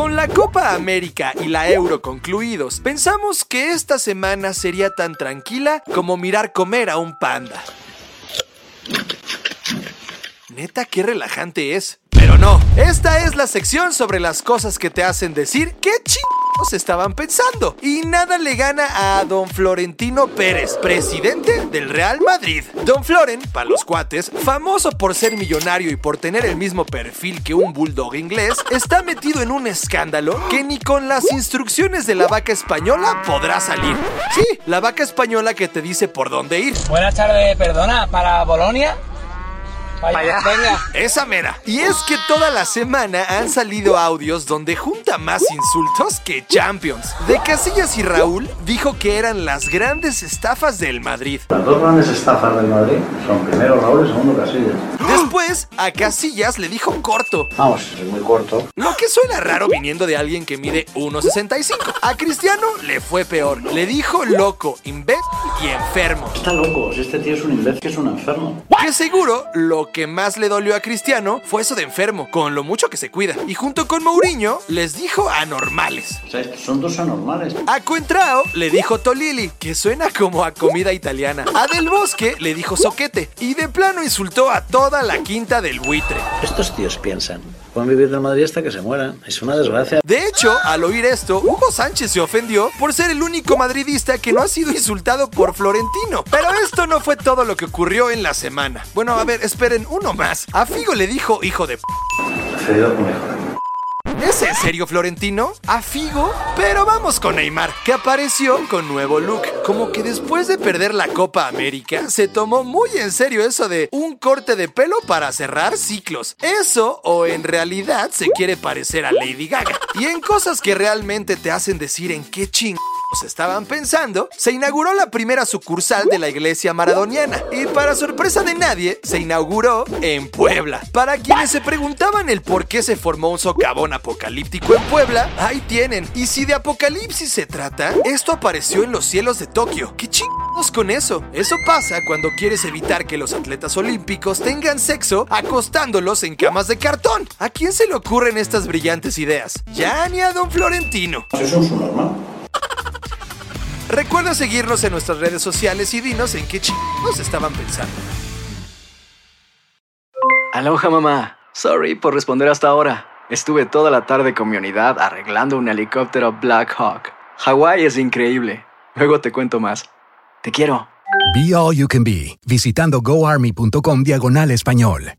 Con la Copa América y la Euro concluidos, pensamos que esta semana sería tan tranquila como mirar comer a un panda. Neta, qué relajante es. Pero no, esta es la sección sobre las cosas que te hacen decir qué estaban pensando. Y nada le gana a don Florentino Pérez, presidente del Real Madrid. Don Floren, para los cuates, famoso por ser millonario y por tener el mismo perfil que un bulldog inglés, está metido en un escándalo que ni con las instrucciones de la vaca española podrá salir. Sí, la vaca española que te dice por dónde ir. Buenas tardes, perdona, para Bolonia. Vaya, venga. Esa mera. Y es que toda la semana han salido audios donde más insultos que Champions. De Casillas y Raúl dijo que eran las grandes estafas del Madrid. Las dos grandes estafas del Madrid son primero Raúl y segundo Casillas. Después, a Casillas le dijo corto. Vamos, es muy corto. Lo que suena raro viniendo de alguien que mide 1,65. A Cristiano le fue peor. Le dijo loco, imbécil y enfermo. Está loco, si este tío es un imbécil es un enfermo. Que seguro lo que más le dolió a Cristiano fue eso de enfermo, con lo mucho que se cuida. Y junto con Mourinho les dijo anormales. O sea, estos son dos anormales. A Cuentrao le dijo Tolili, que suena como a comida italiana. A Del Bosque le dijo soquete. Y de plano insultó a toda la quinta del buitre. Estos tíos piensan, pueden vivir del Madrid hasta que se mueran. Es una desgracia. De hecho, al oír esto, Hugo Sánchez se ofendió por ser el único madridista que no ha sido insultado por Florentino. Pero esto no fue todo lo que ocurrió en la semana. Bueno, a ver, esperen, uno más. A Figo le dijo hijo de... p Cedido con mejor. ¿Es en serio Florentino? ¿A Figo? Pero vamos con Neymar, que apareció con nuevo look. Como que después de perder la Copa América, se tomó muy en serio eso de un corte de pelo para cerrar ciclos. Eso o en realidad se quiere parecer a Lady Gaga. Y en cosas que realmente te hacen decir en qué ching estaban pensando, se inauguró la primera sucursal de la iglesia maradoniana y para sorpresa de nadie, se inauguró en Puebla. Para quienes se preguntaban el por qué se formó un socavón apocalíptico en Puebla, ahí tienen. Y si de apocalipsis se trata, esto apareció en los cielos de Tokio. ¿Qué chingados con eso? Eso pasa cuando quieres evitar que los atletas olímpicos tengan sexo acostándolos en camas de cartón. ¿A quién se le ocurren estas brillantes ideas? Ya ni a don Florentino. Eso es. Recuerda seguirnos en nuestras redes sociales y dinos en qué chingos estaban pensando. Aloha mamá. Sorry por responder hasta ahora. Estuve toda la tarde con mi unidad arreglando un helicóptero Black Hawk. Hawái es increíble. Luego te cuento más. Te quiero. Be All You Can Be, visitando goarmy.com diagonal español.